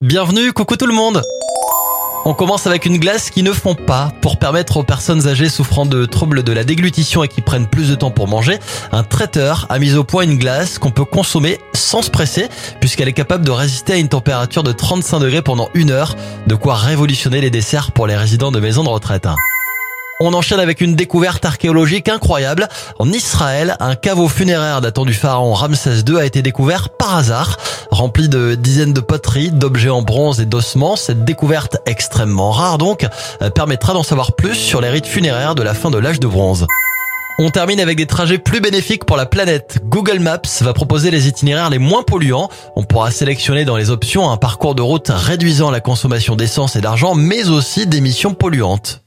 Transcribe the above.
Bienvenue, coucou tout le monde on commence avec une glace qui ne fond pas. Pour permettre aux personnes âgées souffrant de troubles de la déglutition et qui prennent plus de temps pour manger, un traiteur a mis au point une glace qu'on peut consommer sans se presser puisqu'elle est capable de résister à une température de 35 degrés pendant une heure, de quoi révolutionner les desserts pour les résidents de maisons de retraite. On enchaîne avec une découverte archéologique incroyable. En Israël, un caveau funéraire datant du pharaon Ramsès II a été découvert par hasard. Rempli de dizaines de poteries, d'objets en bronze et d'ossements, cette découverte extrêmement rare donc euh, permettra d'en savoir plus sur les rites funéraires de la fin de l'âge de bronze. On termine avec des trajets plus bénéfiques pour la planète. Google Maps va proposer les itinéraires les moins polluants. On pourra sélectionner dans les options un parcours de route réduisant la consommation d'essence et d'argent, mais aussi d'émissions polluantes.